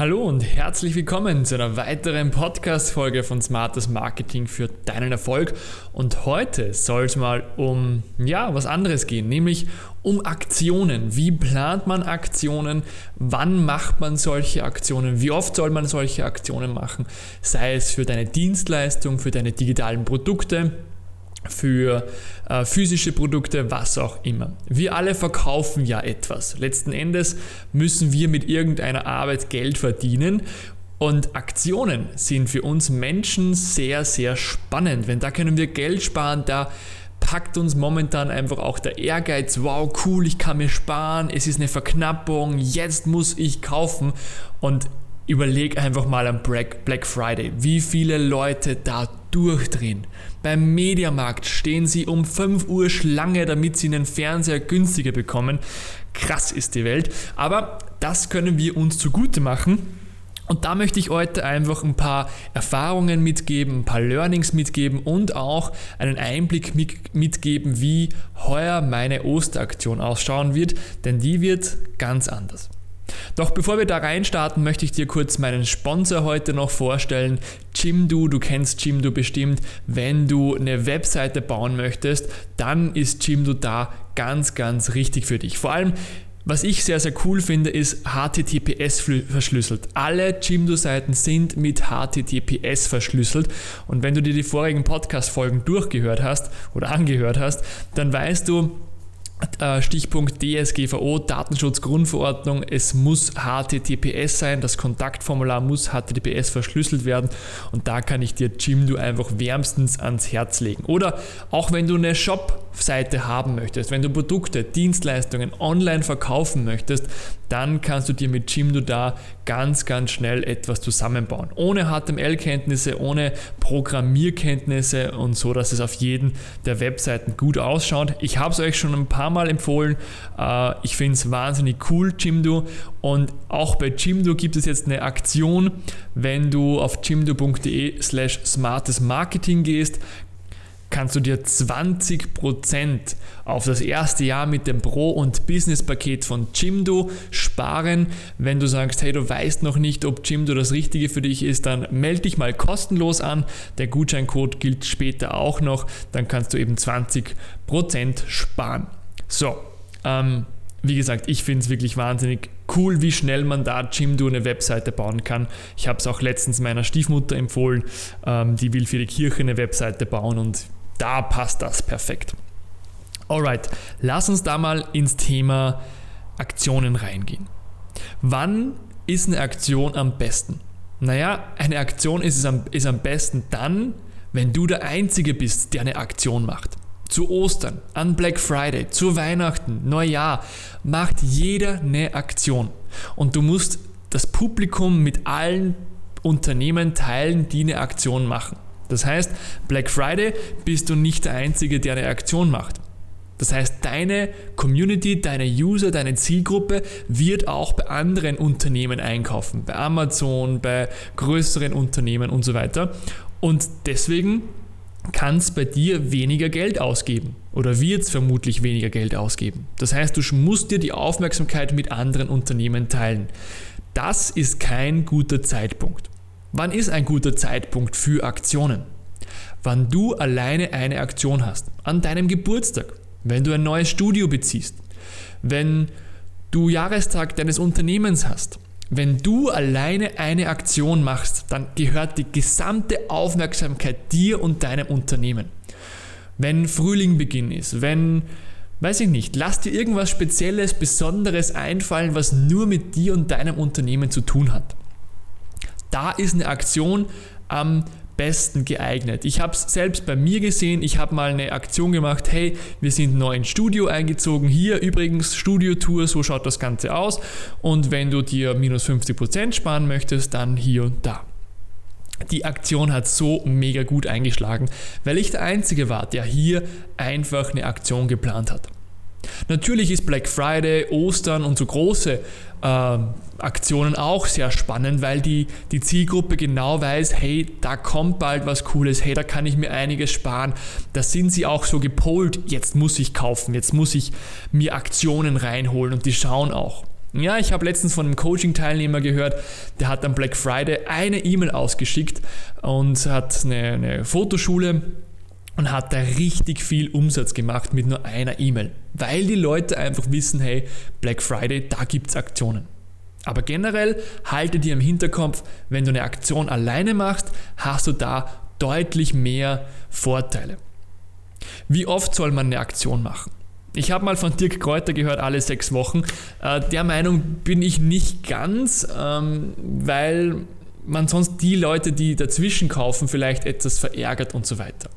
Hallo und herzlich willkommen zu einer weiteren Podcast-Folge von Smartes Marketing für deinen Erfolg. Und heute soll es mal um ja, was anderes gehen, nämlich um Aktionen. Wie plant man Aktionen? Wann macht man solche Aktionen? Wie oft soll man solche Aktionen machen? Sei es für deine Dienstleistung, für deine digitalen Produkte für äh, physische Produkte, was auch immer. Wir alle verkaufen ja etwas. Letzten Endes müssen wir mit irgendeiner Arbeit Geld verdienen und Aktionen sind für uns Menschen sehr, sehr spannend. Wenn da können wir Geld sparen, da packt uns momentan einfach auch der Ehrgeiz, wow, cool, ich kann mir sparen, es ist eine Verknappung, jetzt muss ich kaufen. Und überleg einfach mal am Black Friday, wie viele Leute da durchdrehen. Beim Mediamarkt stehen sie um 5 Uhr Schlange, damit sie einen Fernseher günstiger bekommen. Krass ist die Welt. Aber das können wir uns zugute machen. Und da möchte ich heute einfach ein paar Erfahrungen mitgeben, ein paar Learnings mitgeben und auch einen Einblick mitgeben, wie heuer meine Osteraktion ausschauen wird, denn die wird ganz anders. Doch bevor wir da reinstarten, möchte ich dir kurz meinen Sponsor heute noch vorstellen. Jimdo, du kennst Jimdo bestimmt. Wenn du eine Webseite bauen möchtest, dann ist Jimdo da ganz, ganz richtig für dich. Vor allem was ich sehr, sehr cool finde, ist HTTPS verschlüsselt. Alle Jimdo-Seiten sind mit HTTPS verschlüsselt. Und wenn du dir die vorigen Podcast-Folgen durchgehört hast oder angehört hast, dann weißt du, Stichpunkt DSGVO, Datenschutzgrundverordnung, es muss HTTPS sein, das Kontaktformular muss HTTPS verschlüsselt werden. Und da kann ich dir Jimdo einfach wärmstens ans Herz legen. Oder auch wenn du eine Shop-Seite haben möchtest, wenn du Produkte, Dienstleistungen online verkaufen möchtest, dann kannst du dir mit Jimdo da ganz, ganz schnell etwas zusammenbauen. Ohne HTML-Kenntnisse, ohne Programmierkenntnisse und so, dass es auf jeden der Webseiten gut ausschaut. Ich habe es euch schon ein paar Mal empfohlen. Äh, ich finde es wahnsinnig cool, Jimdo. Und auch bei Jimdo gibt es jetzt eine Aktion. Wenn du auf jimdo.de slash smartes Marketing gehst, kannst du dir 20% auf das erste Jahr mit dem Pro- und Business-Paket von Jimdo sparen. Wenn du sagst, hey, du weißt noch nicht, ob Jimdo das Richtige für dich ist, dann melde dich mal kostenlos an. Der Gutscheincode gilt später auch noch. Dann kannst du eben 20% sparen. So, ähm, wie gesagt, ich finde es wirklich wahnsinnig cool, wie schnell man da Jimdo eine Webseite bauen kann. Ich habe es auch letztens meiner Stiefmutter empfohlen, ähm, die will für die Kirche eine Webseite bauen und da passt das perfekt. Alright, lass uns da mal ins Thema Aktionen reingehen. Wann ist eine Aktion am besten? Naja, eine Aktion ist, am, ist am besten dann, wenn du der Einzige bist, der eine Aktion macht. Zu Ostern, an Black Friday, zu Weihnachten, Neujahr macht jeder eine Aktion. Und du musst das Publikum mit allen Unternehmen teilen, die eine Aktion machen. Das heißt, Black Friday bist du nicht der Einzige, der eine Aktion macht. Das heißt, deine Community, deine User, deine Zielgruppe wird auch bei anderen Unternehmen einkaufen, bei Amazon, bei größeren Unternehmen und so weiter. Und deswegen kann es bei dir weniger Geld ausgeben oder wird es vermutlich weniger Geld ausgeben. Das heißt, du musst dir die Aufmerksamkeit mit anderen Unternehmen teilen. Das ist kein guter Zeitpunkt. Wann ist ein guter Zeitpunkt für Aktionen? Wann du alleine eine Aktion hast. An deinem Geburtstag. Wenn du ein neues Studio beziehst. Wenn du Jahrestag deines Unternehmens hast. Wenn du alleine eine Aktion machst, dann gehört die gesamte Aufmerksamkeit dir und deinem Unternehmen. Wenn Frühlingbeginn ist, wenn, weiß ich nicht, lass dir irgendwas Spezielles, Besonderes einfallen, was nur mit dir und deinem Unternehmen zu tun hat. Da ist eine Aktion am besten geeignet. Ich habe es selbst bei mir gesehen. Ich habe mal eine Aktion gemacht. Hey, wir sind neu ins Studio eingezogen. Hier übrigens Studiotour, so schaut das Ganze aus. Und wenn du dir minus 50% sparen möchtest, dann hier und da. Die Aktion hat so mega gut eingeschlagen, weil ich der Einzige war, der hier einfach eine Aktion geplant hat. Natürlich ist Black Friday, Ostern und so große äh, Aktionen auch sehr spannend, weil die, die Zielgruppe genau weiß, hey, da kommt bald was Cooles, hey, da kann ich mir einiges sparen. Da sind sie auch so gepolt, jetzt muss ich kaufen, jetzt muss ich mir Aktionen reinholen und die schauen auch. Ja, ich habe letztens von einem Coaching-Teilnehmer gehört, der hat am Black Friday eine E-Mail ausgeschickt und hat eine, eine Fotoschule und hat da richtig viel Umsatz gemacht mit nur einer E-Mail, weil die Leute einfach wissen, hey, Black Friday, da gibt es Aktionen. Aber generell halte dir im Hinterkopf, wenn du eine Aktion alleine machst, hast du da deutlich mehr Vorteile. Wie oft soll man eine Aktion machen? Ich habe mal von Dirk Kräuter gehört, alle sechs Wochen. Äh, der Meinung bin ich nicht ganz, ähm, weil man sonst die Leute, die dazwischen kaufen, vielleicht etwas verärgert und so weiter.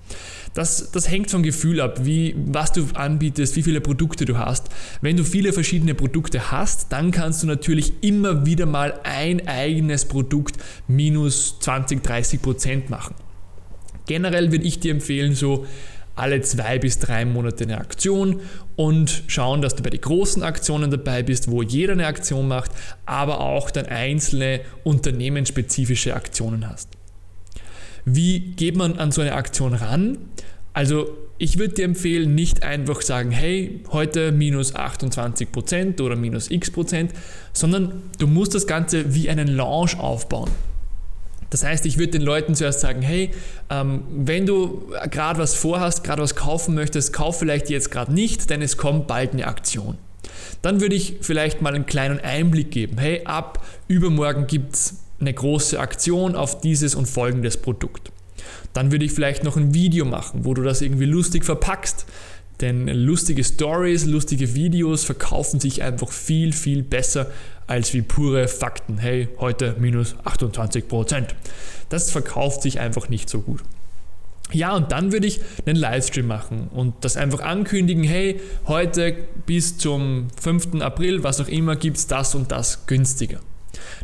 Das, das hängt vom Gefühl ab, wie, was du anbietest, wie viele Produkte du hast. Wenn du viele verschiedene Produkte hast, dann kannst du natürlich immer wieder mal ein eigenes Produkt minus 20, 30 Prozent machen. Generell würde ich dir empfehlen, so alle zwei bis drei Monate eine Aktion und schauen, dass du bei den großen Aktionen dabei bist, wo jeder eine Aktion macht, aber auch dann einzelne unternehmensspezifische Aktionen hast. Wie geht man an so eine Aktion ran? Also ich würde dir empfehlen, nicht einfach sagen, hey, heute minus 28% oder minus x Prozent, sondern du musst das Ganze wie einen Launch aufbauen. Das heißt, ich würde den Leuten zuerst sagen, hey, ähm, wenn du gerade was vorhast, gerade was kaufen möchtest, kauf vielleicht jetzt gerade nicht, denn es kommt bald eine Aktion. Dann würde ich vielleicht mal einen kleinen Einblick geben. Hey, ab übermorgen gibt es eine große Aktion auf dieses und folgendes Produkt. Dann würde ich vielleicht noch ein Video machen, wo du das irgendwie lustig verpackst. Denn lustige Stories, lustige Videos verkaufen sich einfach viel, viel besser als wie pure Fakten. Hey, heute minus 28 Prozent. Das verkauft sich einfach nicht so gut. Ja, und dann würde ich einen Livestream machen und das einfach ankündigen, hey, heute bis zum 5. April, was auch immer, gibt es das und das günstiger.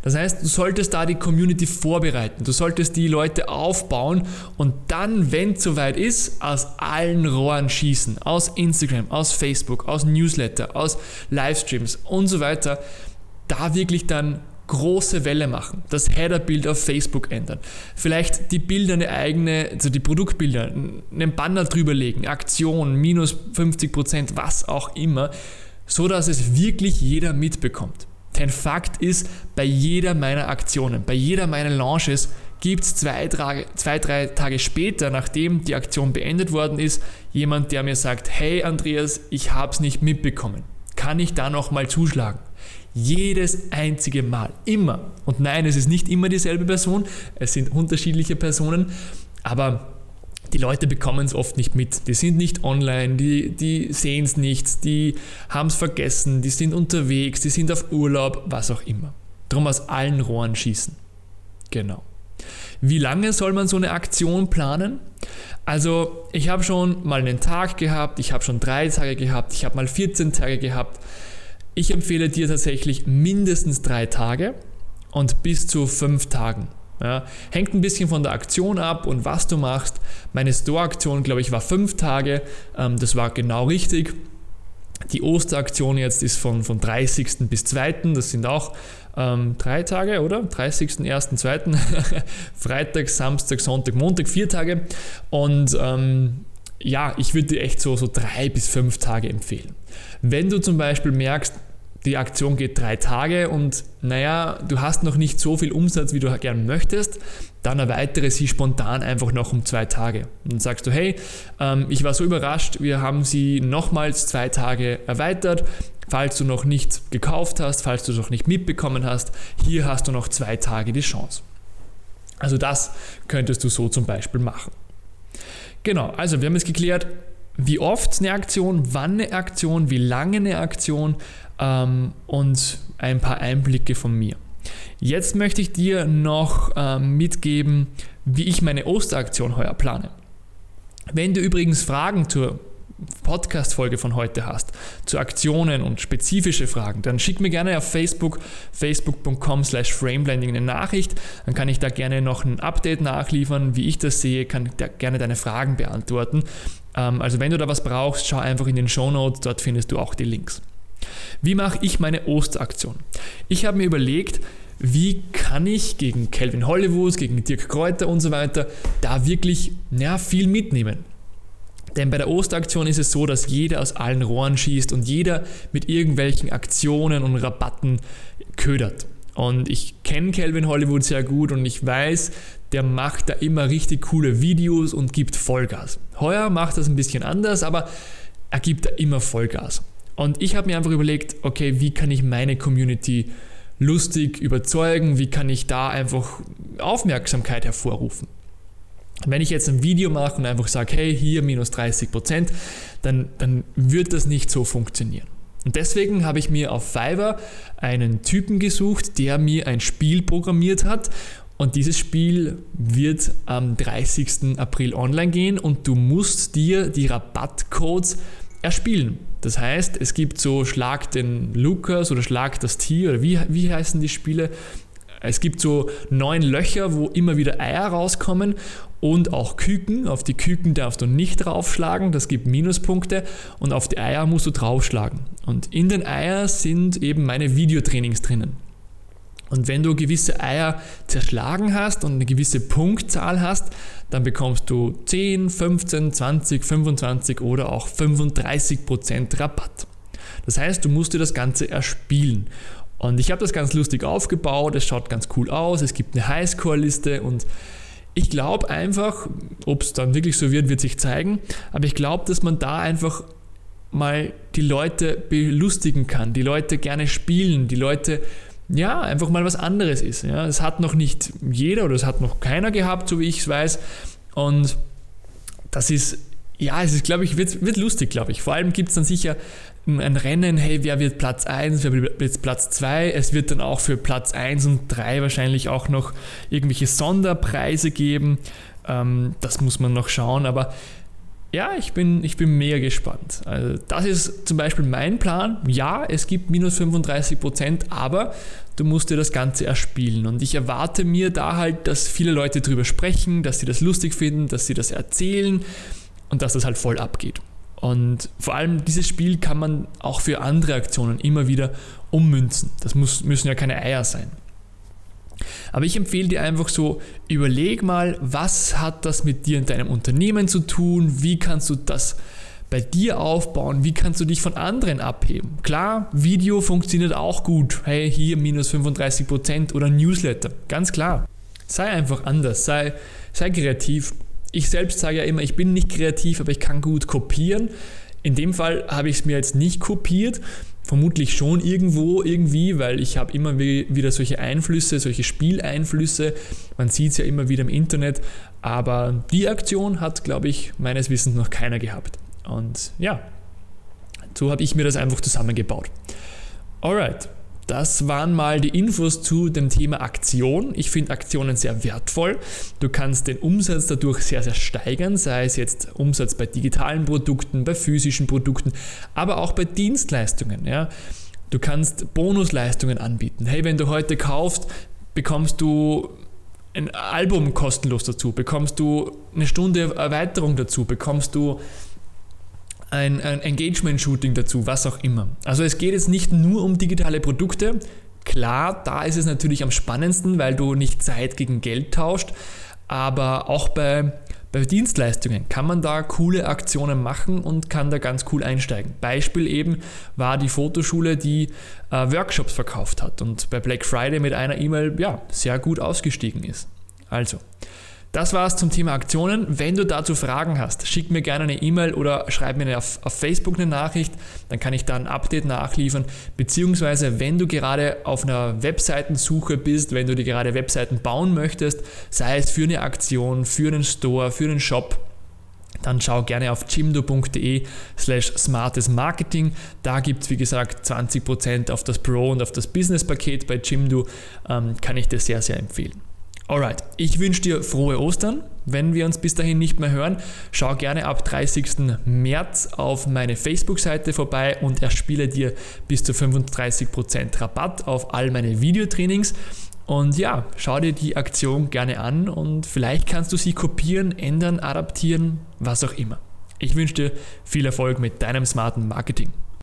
Das heißt, du solltest da die Community vorbereiten, du solltest die Leute aufbauen und dann, wenn es soweit ist, aus allen Rohren schießen. Aus Instagram, aus Facebook, aus Newsletter, aus Livestreams und so weiter. Da wirklich dann große Welle machen, das Header-Bild auf Facebook ändern, vielleicht die Bilder eine eigene, also die Produktbilder, einen Banner drüberlegen, Aktion, minus 50%, was auch immer, so dass es wirklich jeder mitbekommt. Denn Fakt ist, bei jeder meiner Aktionen, bei jeder meiner Launches gibt es zwei, zwei, drei Tage später, nachdem die Aktion beendet worden ist, jemand, der mir sagt, hey Andreas, ich habe es nicht mitbekommen. Kann ich da nochmal zuschlagen? Jedes einzige Mal. Immer. Und nein, es ist nicht immer dieselbe Person, es sind unterschiedliche Personen, aber die Leute bekommen es oft nicht mit. Die sind nicht online, die, die sehen es nicht, die haben es vergessen, die sind unterwegs, die sind auf Urlaub, was auch immer. Drum aus allen Rohren schießen. Genau. Wie lange soll man so eine Aktion planen? Also ich habe schon mal einen Tag gehabt, ich habe schon drei Tage gehabt, ich habe mal 14 Tage gehabt. Ich empfehle dir tatsächlich mindestens drei Tage und bis zu fünf Tagen. Ja, hängt ein bisschen von der Aktion ab und was du machst. Meine Store-Aktion, glaube ich, war fünf Tage. Ähm, das war genau richtig. Die Osteraktion jetzt ist von, von 30. bis 2. Das sind auch ähm, drei Tage, oder? 30., 1., 2. Freitag, Samstag, Sonntag, Montag, vier Tage. Und ähm, ja, ich würde dir echt so, so drei bis fünf Tage empfehlen. Wenn du zum Beispiel merkst, die Aktion geht drei Tage und naja, du hast noch nicht so viel Umsatz, wie du gern möchtest, dann erweitere sie spontan einfach noch um zwei Tage. Und dann sagst du, hey, ähm, ich war so überrascht, wir haben sie nochmals zwei Tage erweitert. Falls du noch nicht gekauft hast, falls du es noch nicht mitbekommen hast, hier hast du noch zwei Tage die Chance. Also das könntest du so zum Beispiel machen. Genau, also wir haben jetzt geklärt, wie oft eine Aktion, wann eine Aktion, wie lange eine Aktion ähm, und ein paar Einblicke von mir. Jetzt möchte ich dir noch ähm, mitgeben, wie ich meine Osteraktion heuer plane. Wenn du übrigens Fragen zur Podcast-Folge von heute hast, zu Aktionen und spezifische Fragen, dann schick mir gerne auf Facebook, facebook.com slash frameblending eine Nachricht. Dann kann ich da gerne noch ein Update nachliefern, wie ich das sehe, kann da gerne deine Fragen beantworten. Ähm, also wenn du da was brauchst, schau einfach in den Show Notes, dort findest du auch die Links. Wie mache ich meine Osteraktion? Ich habe mir überlegt, wie kann ich gegen Calvin Hollywood, gegen Dirk Kräuter und so weiter da wirklich ja, viel mitnehmen. Denn bei der Osteraktion ist es so, dass jeder aus allen Rohren schießt und jeder mit irgendwelchen Aktionen und Rabatten ködert. Und ich kenne Calvin Hollywood sehr gut und ich weiß, der macht da immer richtig coole Videos und gibt Vollgas. Heuer macht das ein bisschen anders, aber er gibt da immer Vollgas. Und ich habe mir einfach überlegt, okay, wie kann ich meine Community lustig überzeugen, wie kann ich da einfach Aufmerksamkeit hervorrufen. Wenn ich jetzt ein Video mache und einfach sage, hey, hier minus 30 Prozent, dann, dann wird das nicht so funktionieren. Und deswegen habe ich mir auf Fiverr einen Typen gesucht, der mir ein Spiel programmiert hat. Und dieses Spiel wird am 30. April online gehen und du musst dir die Rabattcodes erspielen. Das heißt, es gibt so Schlag den Lukas oder Schlag das Tier oder wie, wie heißen die Spiele? Es gibt so neun Löcher, wo immer wieder Eier rauskommen und auch Küken. Auf die Küken darfst du nicht draufschlagen, das gibt Minuspunkte und auf die Eier musst du draufschlagen. Und in den Eier sind eben meine Videotrainings drinnen. Und wenn du gewisse Eier zerschlagen hast und eine gewisse Punktzahl hast, dann bekommst du 10, 15, 20, 25 oder auch 35% Rabatt. Das heißt, du musst dir das Ganze erspielen. Und ich habe das ganz lustig aufgebaut, es schaut ganz cool aus, es gibt eine Highscore-Liste und ich glaube einfach, ob es dann wirklich so wird, wird sich zeigen, aber ich glaube, dass man da einfach mal die Leute belustigen kann, die Leute gerne spielen, die Leute ja, einfach mal was anderes ist. Ja. Das hat noch nicht jeder oder es hat noch keiner gehabt, so wie ich es weiß. Und das ist, ja, es ist, glaube ich, wird, wird lustig, glaube ich. Vor allem gibt es dann sicher ein Rennen, hey, wer wird Platz 1, wer wird Platz 2. Es wird dann auch für Platz 1 und 3 wahrscheinlich auch noch irgendwelche Sonderpreise geben. Ähm, das muss man noch schauen, aber ja, ich bin, ich bin mega gespannt. Also das ist zum Beispiel mein Plan. Ja, es gibt minus 35 Prozent, aber du musst dir das Ganze erspielen. Und ich erwarte mir da halt, dass viele Leute drüber sprechen, dass sie das lustig finden, dass sie das erzählen und dass das halt voll abgeht. Und vor allem dieses Spiel kann man auch für andere Aktionen immer wieder ummünzen. Das muss, müssen ja keine Eier sein. Aber ich empfehle dir einfach so, überleg mal, was hat das mit dir in deinem Unternehmen zu tun? Wie kannst du das bei dir aufbauen? Wie kannst du dich von anderen abheben? Klar, Video funktioniert auch gut. Hey, hier minus 35% oder Newsletter. Ganz klar. Sei einfach anders. Sei, sei kreativ ich selbst sage ja immer, ich bin nicht kreativ, aber ich kann gut kopieren. In dem Fall habe ich es mir jetzt nicht kopiert, vermutlich schon irgendwo, irgendwie, weil ich habe immer wieder solche Einflüsse, solche Spieleinflüsse. Man sieht es ja immer wieder im Internet, aber die Aktion hat, glaube ich, meines Wissens noch keiner gehabt. Und ja, so habe ich mir das einfach zusammengebaut. Alright, das waren mal die Infos zu dem Thema Aktion. Ich finde Aktionen sehr wertvoll. Du kannst den Umsatz dadurch sehr, sehr steigern, sei es jetzt Umsatz bei digitalen Produkten, bei physischen Produkten, aber auch bei Dienstleistungen. Ja. Du kannst Bonusleistungen anbieten. Hey, wenn du heute kaufst, bekommst du ein Album kostenlos dazu, bekommst du eine Stunde Erweiterung dazu, bekommst du ein, ein Engagement-Shooting dazu, was auch immer. Also es geht jetzt nicht nur um digitale Produkte. Klar, da ist es natürlich am spannendsten, weil du nicht Zeit gegen Geld tauscht, aber auch bei, bei Dienstleistungen kann man da coole Aktionen machen und kann da ganz cool einsteigen. Beispiel eben war die Fotoschule, die äh, Workshops verkauft hat und bei Black Friday mit einer E-Mail ja, sehr gut ausgestiegen ist. Also, das war's zum Thema Aktionen. Wenn du dazu Fragen hast, schick mir gerne eine E-Mail oder schreib mir auf, auf, Facebook eine Nachricht, dann kann ich da ein Update nachliefern. Beziehungsweise, wenn du gerade auf einer Webseitensuche bist, wenn du dir gerade Webseiten bauen möchtest, sei es für eine Aktion, für einen Store, für einen Shop, dann schau gerne auf jimdo.de slash smartes Marketing. Da gibt es, wie gesagt, 20% auf das Pro und auf das Business-Paket bei Jimdo. Ähm, kann ich dir sehr, sehr empfehlen. Alright, ich wünsche dir frohe Ostern. Wenn wir uns bis dahin nicht mehr hören, schau gerne ab 30. März auf meine Facebook-Seite vorbei und erspiele dir bis zu 35% Rabatt auf all meine Videotrainings. Und ja, schau dir die Aktion gerne an und vielleicht kannst du sie kopieren, ändern, adaptieren, was auch immer. Ich wünsche dir viel Erfolg mit deinem smarten Marketing.